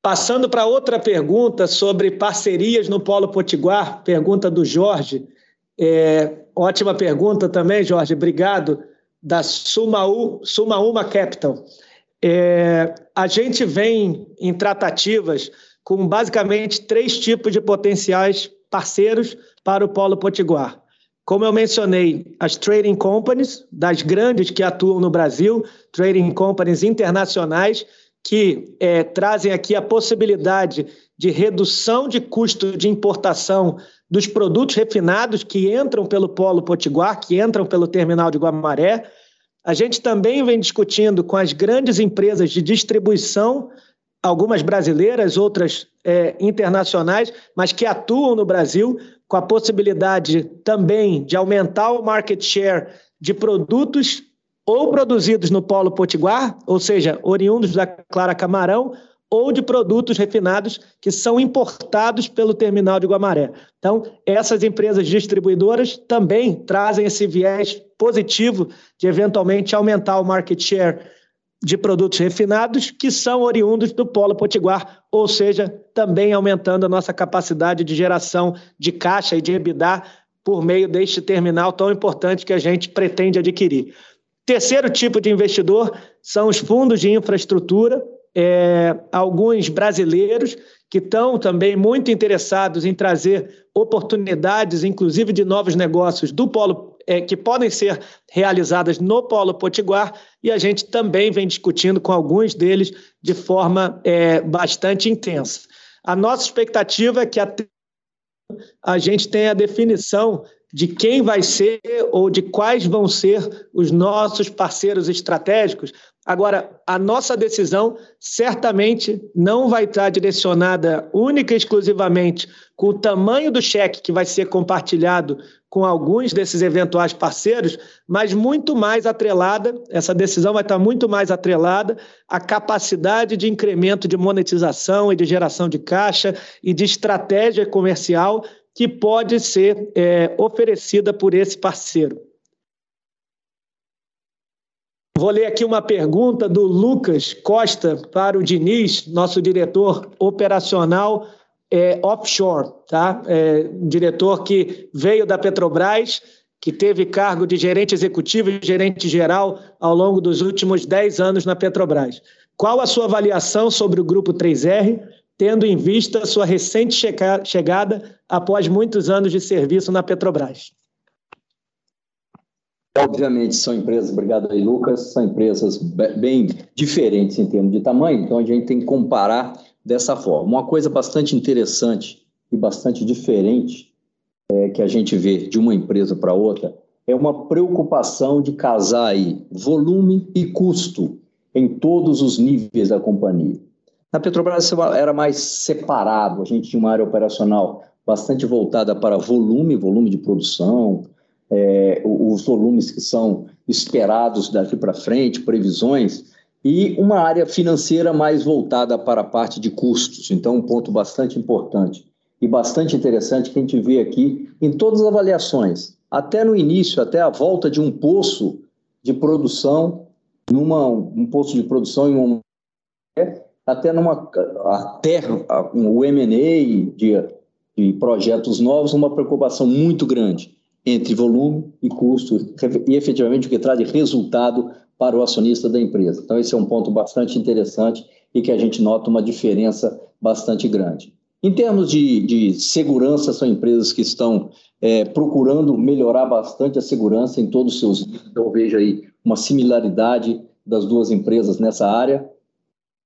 Passando para outra pergunta sobre parcerias no Polo Potiguar, pergunta do Jorge. É, ótima pergunta também, Jorge, obrigado, da Sumaú, Sumaúma Capital. É, a gente vem em tratativas com basicamente três tipos de potenciais parceiros para o Polo Potiguar. Como eu mencionei, as trading companies, das grandes que atuam no Brasil, trading companies internacionais, que é, trazem aqui a possibilidade de redução de custo de importação dos produtos refinados que entram pelo Polo Potiguar, que entram pelo terminal de Guamaré. A gente também vem discutindo com as grandes empresas de distribuição algumas brasileiras, outras é, internacionais, mas que atuam no Brasil, com a possibilidade também de aumentar o market share de produtos ou produzidos no Polo Potiguar, ou seja, oriundos da Clara Camarão, ou de produtos refinados que são importados pelo terminal de Guamaré. Então, essas empresas distribuidoras também trazem esse viés positivo de eventualmente aumentar o market share de produtos refinados que são oriundos do Polo Potiguar, ou seja, também aumentando a nossa capacidade de geração de caixa e de EBITDA por meio deste terminal tão importante que a gente pretende adquirir. Terceiro tipo de investidor são os fundos de infraestrutura, é, alguns brasileiros que estão também muito interessados em trazer oportunidades, inclusive de novos negócios do polo é, que podem ser realizadas no Polo Potiguar, e a gente também vem discutindo com alguns deles de forma é, bastante intensa. A nossa expectativa é que a, a gente tenha a definição de quem vai ser ou de quais vão ser os nossos parceiros estratégicos. Agora, a nossa decisão certamente não vai estar direcionada única e exclusivamente com o tamanho do cheque que vai ser compartilhado com alguns desses eventuais parceiros, mas muito mais atrelada, essa decisão vai estar muito mais atrelada à capacidade de incremento de monetização e de geração de caixa e de estratégia comercial que pode ser é, oferecida por esse parceiro. Vou ler aqui uma pergunta do Lucas Costa para o Diniz, nosso diretor operacional é, offshore, tá? É, diretor que veio da Petrobras, que teve cargo de gerente executivo e gerente geral ao longo dos últimos 10 anos na Petrobras. Qual a sua avaliação sobre o Grupo 3R, tendo em vista sua recente chegada após muitos anos de serviço na Petrobras? Obviamente são empresas, obrigado aí Lucas, são empresas bem diferentes em termos de tamanho, então a gente tem que comparar dessa forma. Uma coisa bastante interessante e bastante diferente é, que a gente vê de uma empresa para outra é uma preocupação de casar aí volume e custo em todos os níveis da companhia. Na Petrobras era mais separado, a gente tinha uma área operacional bastante voltada para volume, volume de produção, é, os volumes que são esperados daqui para frente, previsões, e uma área financeira mais voltada para a parte de custos. Então, um ponto bastante importante e bastante interessante que a gente vê aqui em todas as avaliações, até no início, até a volta de um poço de produção, numa, um poço de produção em um até numa até o M&A de, de projetos novos, uma preocupação muito grande entre volume e custo e efetivamente o que traz resultado para o acionista da empresa. Então, esse é um ponto bastante interessante e que a gente nota uma diferença bastante grande. Em termos de, de segurança, são empresas que estão é, procurando melhorar bastante a segurança em todos os seus. Então, eu vejo aí uma similaridade das duas empresas nessa área.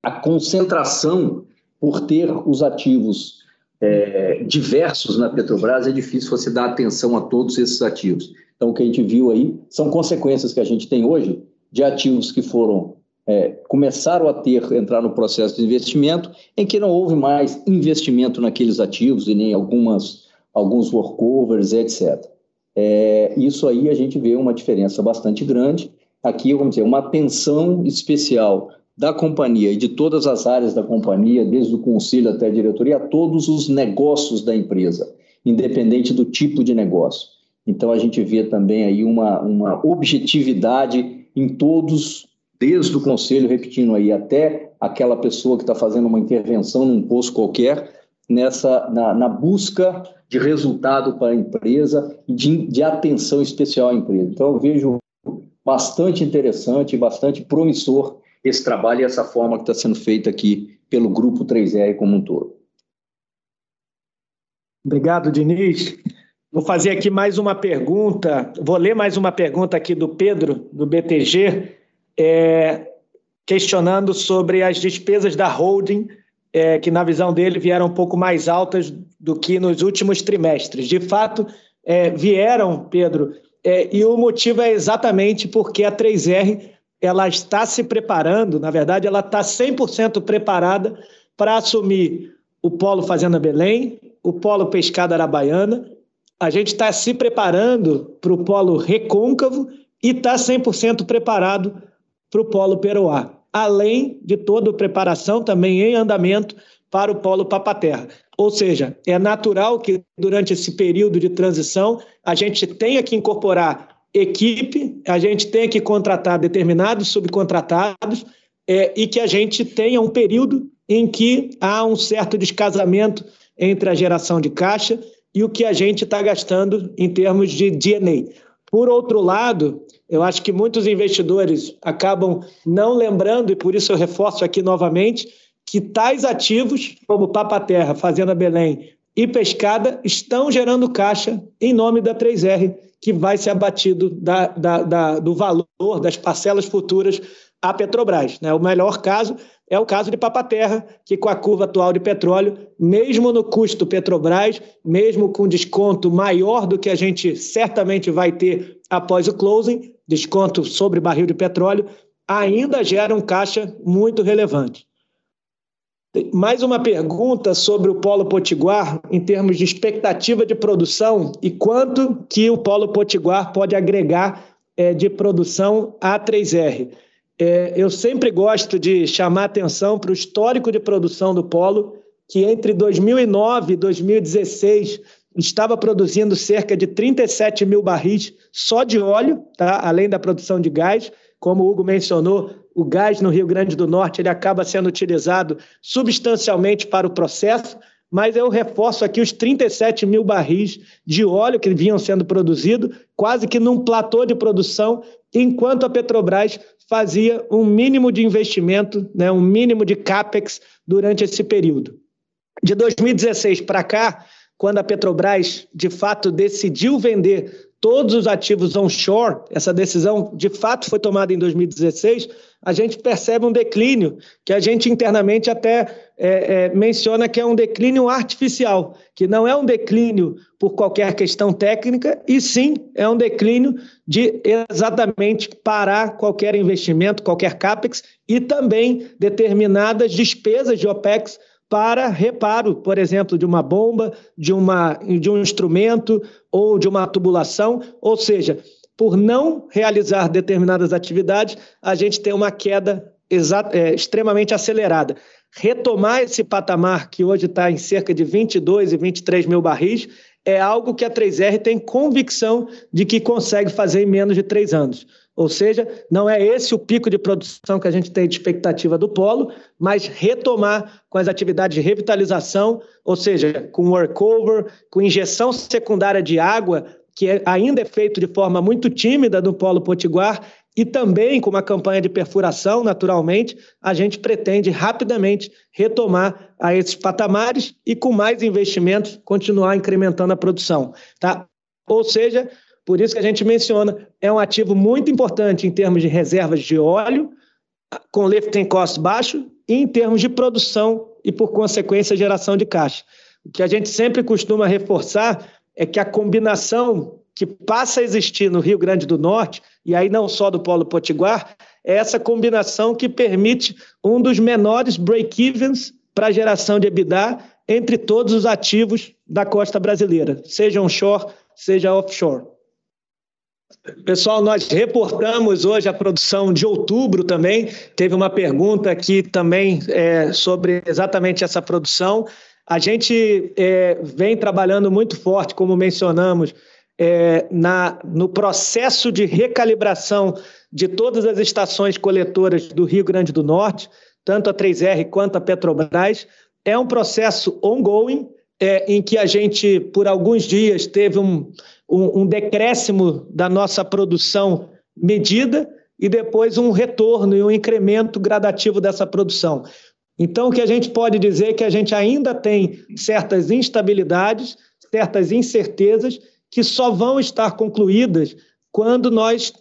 A concentração por ter os ativos é, diversos na Petrobras, é difícil você dar atenção a todos esses ativos. Então, o que a gente viu aí são consequências que a gente tem hoje de ativos que foram é, começaram a ter entrar no processo de investimento, em que não houve mais investimento naqueles ativos e nem algumas alguns workovers, etc. É, isso aí a gente vê uma diferença bastante grande. Aqui, vamos dizer, uma atenção especial da companhia e de todas as áreas da companhia, desde o conselho até a diretoria, a todos os negócios da empresa, independente do tipo de negócio. Então, a gente vê também aí uma, uma objetividade em todos, desde o conselho, repetindo aí, até aquela pessoa que está fazendo uma intervenção num posto qualquer, nessa na, na, busca de resultado para a empresa e de, de atenção especial à empresa. Então, eu vejo bastante interessante, bastante promissor esse trabalho e essa forma que está sendo feita aqui pelo Grupo 3R como um todo. Obrigado, Diniz. Vou fazer aqui mais uma pergunta, vou ler mais uma pergunta aqui do Pedro, do BTG, é, questionando sobre as despesas da holding, é, que na visão dele vieram um pouco mais altas do que nos últimos trimestres. De fato, é, vieram, Pedro, é, e o motivo é exatamente porque a 3R ela está se preparando, na verdade, ela está 100% preparada para assumir o Polo Fazenda Belém, o Polo Pescada Arabaiana. A gente está se preparando para o Polo Recôncavo e está 100% preparado para o Polo Peroá, além de toda a preparação também em andamento para o Polo Papaterra. Ou seja, é natural que durante esse período de transição a gente tenha que incorporar equipe, a gente tem que contratar determinados subcontratados é, e que a gente tenha um período em que há um certo descasamento entre a geração de caixa e o que a gente está gastando em termos de DNA. Por outro lado, eu acho que muitos investidores acabam não lembrando, e por isso eu reforço aqui novamente, que tais ativos, como Papa Terra, Fazenda Belém e pescada estão gerando caixa em nome da 3R, que vai ser abatido da, da, da, do valor das parcelas futuras à Petrobras. Né? O melhor caso é o caso de Papaterra, que com a curva atual de petróleo, mesmo no custo Petrobras, mesmo com desconto maior do que a gente certamente vai ter após o closing, desconto sobre barril de petróleo, ainda gera um caixa muito relevante. Mais uma pergunta sobre o Polo Potiguar em termos de expectativa de produção e quanto que o Polo Potiguar pode agregar é, de produção à 3R. É, eu sempre gosto de chamar atenção para o histórico de produção do Polo, que entre 2009 e 2016 estava produzindo cerca de 37 mil barris só de óleo, tá? além da produção de gás. Como o Hugo mencionou, o gás no Rio Grande do Norte ele acaba sendo utilizado substancialmente para o processo, mas eu reforço aqui os 37 mil barris de óleo que vinham sendo produzidos, quase que num platô de produção, enquanto a Petrobras fazia um mínimo de investimento, né, um mínimo de capex durante esse período. De 2016 para cá, quando a Petrobras de fato decidiu vender todos os ativos onshore, essa decisão de fato foi tomada em 2016, a gente percebe um declínio que a gente internamente até é, é, menciona que é um declínio artificial, que não é um declínio por qualquer questão técnica, e sim é um declínio de exatamente parar qualquer investimento, qualquer CAPEX e também determinadas despesas de OPEX para reparo, por exemplo, de uma bomba, de, uma, de um instrumento ou de uma tubulação, ou seja, por não realizar determinadas atividades, a gente tem uma queda é, extremamente acelerada. Retomar esse patamar, que hoje está em cerca de 22 e 23 mil barris, é algo que a 3R tem convicção de que consegue fazer em menos de três anos. Ou seja, não é esse o pico de produção que a gente tem de expectativa do polo, mas retomar com as atividades de revitalização, ou seja, com workover, com injeção secundária de água que é, ainda é feito de forma muito tímida no Polo Potiguar, e também com uma campanha de perfuração, naturalmente, a gente pretende rapidamente retomar a esses patamares e, com mais investimentos, continuar incrementando a produção. Tá? Ou seja, por isso que a gente menciona, é um ativo muito importante em termos de reservas de óleo, com lifting cost baixo, e em termos de produção e, por consequência, geração de caixa. O que a gente sempre costuma reforçar é que a combinação que passa a existir no Rio Grande do Norte, e aí não só do Polo Potiguar, é essa combinação que permite um dos menores break-evens para geração de EBITDA entre todos os ativos da costa brasileira, seja onshore, seja offshore. Pessoal, nós reportamos hoje a produção de outubro também. Teve uma pergunta aqui também é, sobre exatamente essa produção. A gente é, vem trabalhando muito forte, como mencionamos, é, na, no processo de recalibração de todas as estações coletoras do Rio Grande do Norte, tanto a 3R quanto a Petrobras. É um processo ongoing, é, em que a gente, por alguns dias, teve um, um, um decréscimo da nossa produção medida e depois um retorno e um incremento gradativo dessa produção. Então, o que a gente pode dizer é que a gente ainda tem certas instabilidades, certas incertezas que só vão estar concluídas quando nós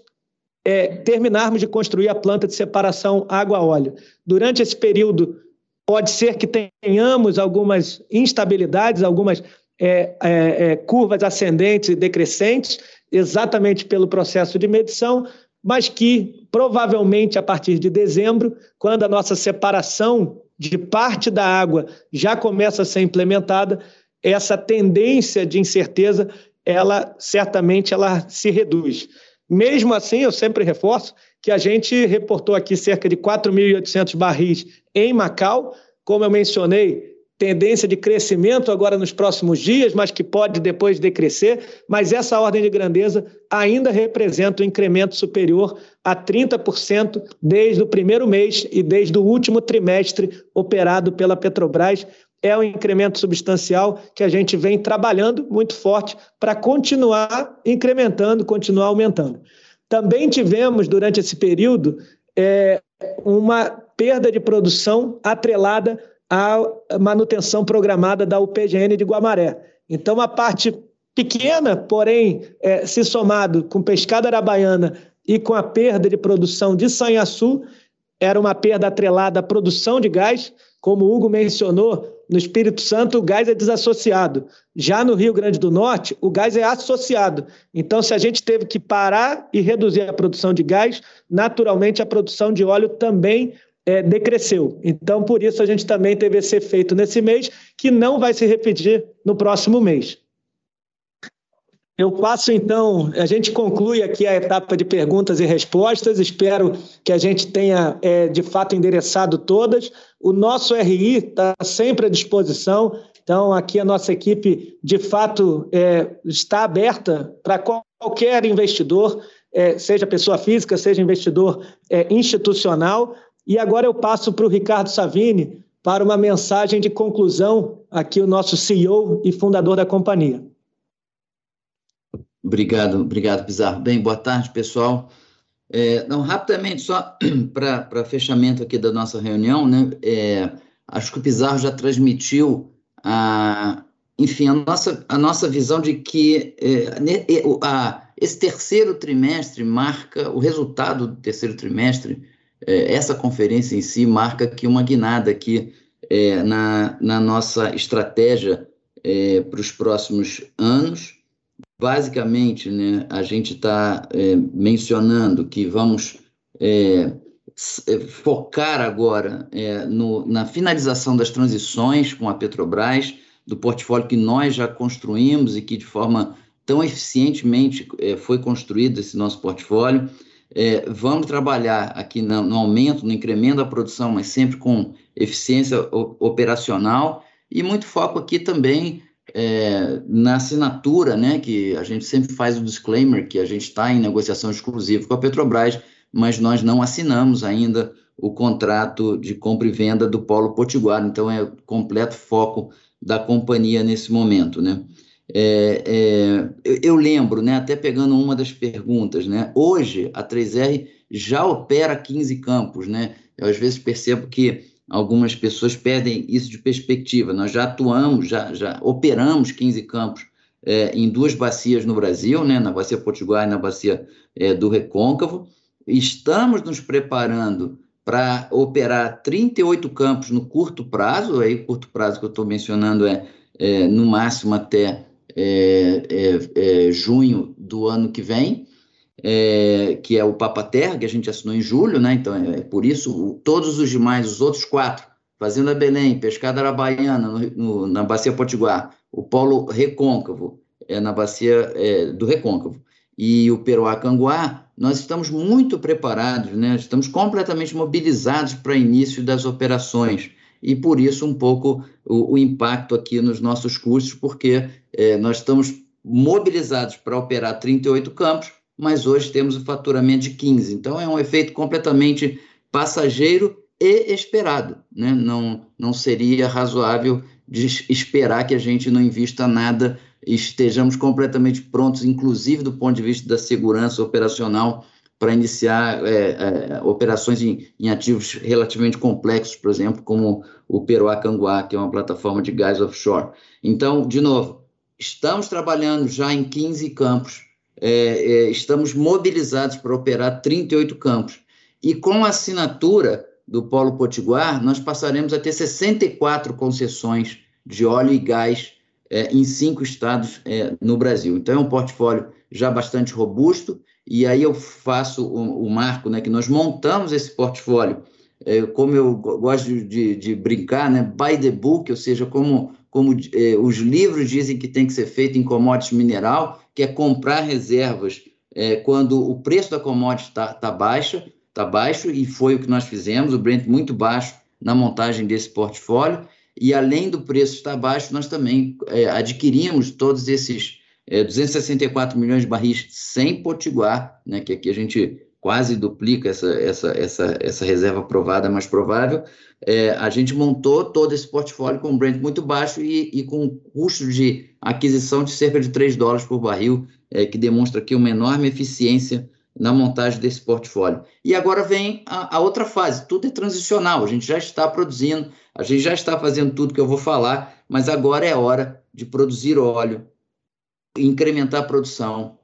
é, terminarmos de construir a planta de separação água-óleo. Durante esse período, pode ser que tenhamos algumas instabilidades, algumas é, é, é curvas ascendentes e decrescentes, exatamente pelo processo de medição, mas que provavelmente a partir de dezembro, quando a nossa separação de parte da água já começa a ser implementada, essa tendência de incerteza, ela certamente ela se reduz. Mesmo assim, eu sempre reforço que a gente reportou aqui cerca de 4.800 barris em Macau, como eu mencionei, tendência de crescimento agora nos próximos dias, mas que pode depois decrescer, mas essa ordem de grandeza ainda representa um incremento superior a 30% desde o primeiro mês e desde o último trimestre operado pela Petrobras. É um incremento substancial que a gente vem trabalhando muito forte para continuar incrementando, continuar aumentando. Também tivemos, durante esse período, é, uma perda de produção atrelada a manutenção programada da UPGN de Guamaré. Então, a parte pequena, porém, é, se somado com Pescada Arabaiana e com a perda de produção de Sanhaçu, era uma perda atrelada à produção de gás. Como o Hugo mencionou, no Espírito Santo o gás é desassociado. Já no Rio Grande do Norte, o gás é associado. Então, se a gente teve que parar e reduzir a produção de gás, naturalmente a produção de óleo também é, decresceu. Então, por isso, a gente também teve esse efeito nesse mês, que não vai se repetir no próximo mês. Eu passo então, a gente conclui aqui a etapa de perguntas e respostas. Espero que a gente tenha é, de fato endereçado todas. O nosso RI está sempre à disposição. Então, aqui a nossa equipe de fato é, está aberta para qualquer investidor, é, seja pessoa física, seja investidor é, institucional. E agora eu passo para o Ricardo Savini para uma mensagem de conclusão, aqui o nosso CEO e fundador da companhia. Obrigado, obrigado, Pizarro. Bem, boa tarde, pessoal. É, não, rapidamente, só para fechamento aqui da nossa reunião, né? É, acho que o Pizarro já transmitiu a, enfim, a nossa, a nossa visão de que é, a, esse terceiro trimestre marca, o resultado do terceiro trimestre, é, essa conferência em si marca aqui uma guinada aqui é, na, na nossa estratégia é, para os próximos anos, Basicamente, né, a gente está é, mencionando que vamos é, é, focar agora no, na finalização das transições com a Petrobras, do portfólio que nós já construímos e que de forma tão eficientemente foi construído esse nosso portfólio. É, vamos trabalhar aqui no, no, aumento, no incremento da produção, mas sempre com eficiência operacional e muito foco aqui também é, na assinatura, né, que a gente sempre faz o disclaimer que a gente está em negociação exclusiva com a Petrobras, mas nós não assinamos ainda o contrato de compra e venda do Polo Potiguar, então é completo foco da companhia nesse momento, né? É, é, eu, eu, lembro, né, até pegando uma das perguntas, né, hoje a 3R já opera 15 campos, né? Eu às vezes percebo que algumas pessoas perdem isso de perspectiva. Nós já atuamos, já, já operamos 15 campos é, em duas bacias no Brasil, né, na Bacia Potiguar e na Bacia é, do Recôncavo. Estamos nos preparando para operar 38 campos no curto prazo, aí curto prazo que eu estou mencionando é, é, no máximo até é, é, é, junho do ano que vem, é, que é o Papa Terra, que a gente assinou em julho, né? Então é, é por isso o, todos os demais, os outros quatro, Fazenda Belém, Pescada Arabaiana, no, no, na Bacia Potiguar, o Polo Recôncavo, é, na Bacia do Recôncavo, e o Peruá Canguá, nós estamos muito preparados, né? Estamos completamente mobilizados para início das operações e por isso um pouco o, o impacto aqui nos nossos custos, porque é, nós estamos mobilizados para operar 38 campos, mas hoje temos o faturamento de 15. Então é um efeito completamente passageiro e esperado. Né? Não, não seria razoável esperar que a gente não invista nada e estejamos completamente prontos, inclusive do ponto de vista da segurança operacional, para iniciar é, é, operações em, em, ativos relativamente complexos, por exemplo, como o Peruá Canguá, que é uma plataforma de gás offshore. Então, de novo, estamos trabalhando já em 15 campos é, é, estamos mobilizados para operar 38 campos. E com a assinatura do Polo Potiguar, nós passaremos a ter 64 concessões de óleo e gás é, em cinco estados é, no Brasil. Então, é um portfólio já bastante robusto, e aí eu faço o, o marco né, que nós montamos esse portfólio, é, como eu gosto de, de, brincar, né, by the book, ou seja, como, como é, os livros dizem que tem que ser feito em commodities mineral, que é comprar reservas. É, quando o preço da commodity está tá baixa, tá baixo, e foi o que nós fizemos, o Brent muito baixo na montagem desse portfólio, e além do preço estar baixo, nós também é, adquirimos todos esses é, 264 milhões de barris sem potiguar, né, que aqui a gente quase duplica essa, essa, essa, essa reserva provada mais provável, é, a gente montou todo esse portfólio com um Brent muito baixo e, e com custo de aquisição de cerca de 3 dólares por barril, é, que demonstra aqui uma enorme eficiência na montagem desse portfólio. E agora vem a, a, outra fase, tudo é transicional, a gente já está produzindo, a gente já está fazendo tudo que eu vou falar, mas agora é hora de produzir óleo, incrementar a produção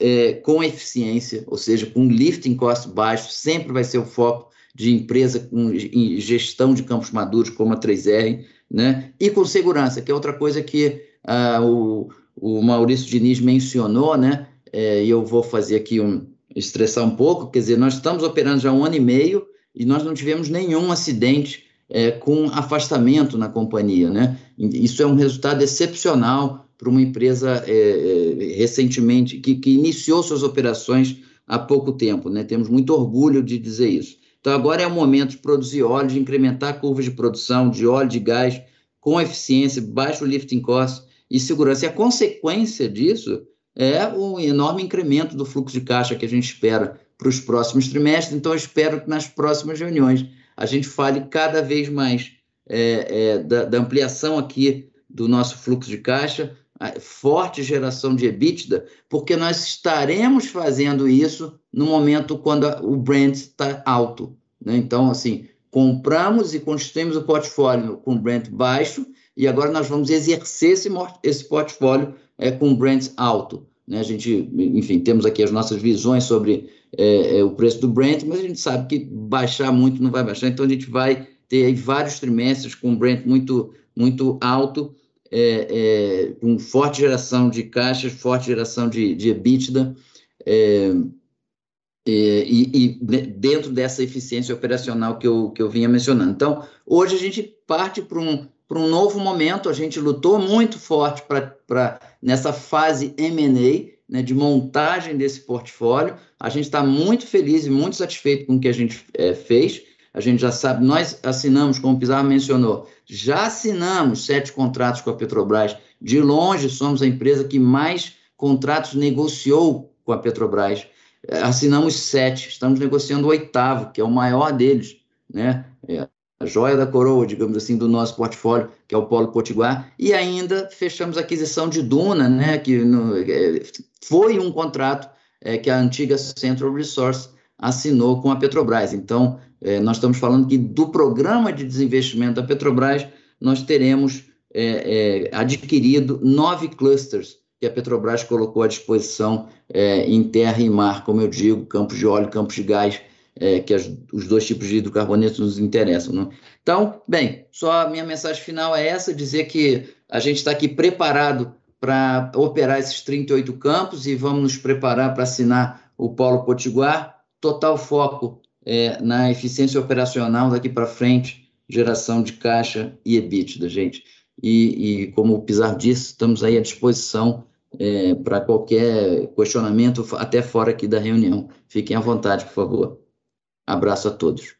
é, com eficiência, ou seja, com lifting cost baixo, sempre vai ser o foco de empresa com gestão de campos maduros, como a 3R, né? e com segurança, que é outra coisa que ah, o, o Maurício Diniz mencionou, né? É, e eu vou fazer aqui um, estressar um pouco, quer dizer, nós estamos operando já um ano e meio e nós não tivemos nenhum acidente é, com afastamento na companhia, né? Isso é um resultado excepcional para uma empresa é, é, recentemente que, que, iniciou suas operações há pouco tempo, né? Temos muito orgulho de dizer isso. Então agora é o momento de produzir óleo, de incrementar curvas de produção de óleo de gás com eficiência, baixo lifting cost e segurança. E a consequência disso é o enorme incremento do fluxo de caixa que a gente espera para os próximos trimestres. Então, eu espero que nas próximas reuniões a gente fale cada vez mais é, é, da, da, ampliação aqui do nosso fluxo de caixa, forte geração de EBITDA, porque nós estaremos fazendo isso no momento quando o brand está alto. Né? Então, assim, compramos e construímos o portfólio com brand baixo e agora nós vamos exercer esse, esse portfólio é, com brands alto. Né? A gente, enfim, temos aqui as nossas visões sobre é, é, o preço do Brent, mas a gente sabe que baixar muito não vai baixar, então a gente vai ter vários trimestres com Brent muito, muito alto, é, é, com forte geração de caixas, forte geração de, de EBITDA, é, é, e, e, dentro dessa eficiência operacional que eu, que eu vinha mencionando. Então, hoje a gente parte para um, para um novo momento. A gente lutou muito forte para nessa fase M&A, né, de montagem desse portfólio. A gente está muito feliz e muito satisfeito com o que a gente é, fez. A gente já sabe, nós assinamos, como o Pizarro mencionou, já assinamos sete contratos com a Petrobras. De longe, somos a empresa que mais contratos negociou com a Petrobras. Assinamos sete, estamos negociando o oitavo, que é o maior deles. Né? É, a joia da coroa, digamos assim, do nosso portfólio, que é o Polo Potiguar, e ainda fechamos a aquisição de Duna, né, que no, é, foi um contrato é, que a antiga Central Resource assinou com a Petrobras. Então, é, nós estamos falando que do programa de desinvestimento da Petrobras, nós teremos é, é, adquirido nove clusters que a Petrobras colocou à disposição é, em terra e mar, como eu digo, campos de óleo, campos de gás, é, que as, os dois tipos de hidrocarbonetos nos interessam. Né? Então, bem, só a minha mensagem final é essa, dizer que a gente está aqui preparado para operar esses 38 campos e vamos nos preparar para assinar o Polo Potiguar, total foco é, na eficiência operacional daqui para frente, geração de caixa e EBITDA, gente. E, e, como o Pizarro disse, estamos aí à disposição é, para qualquer questionamento, até fora aqui da reunião. Fiquem à vontade, por favor. Abraço a todos.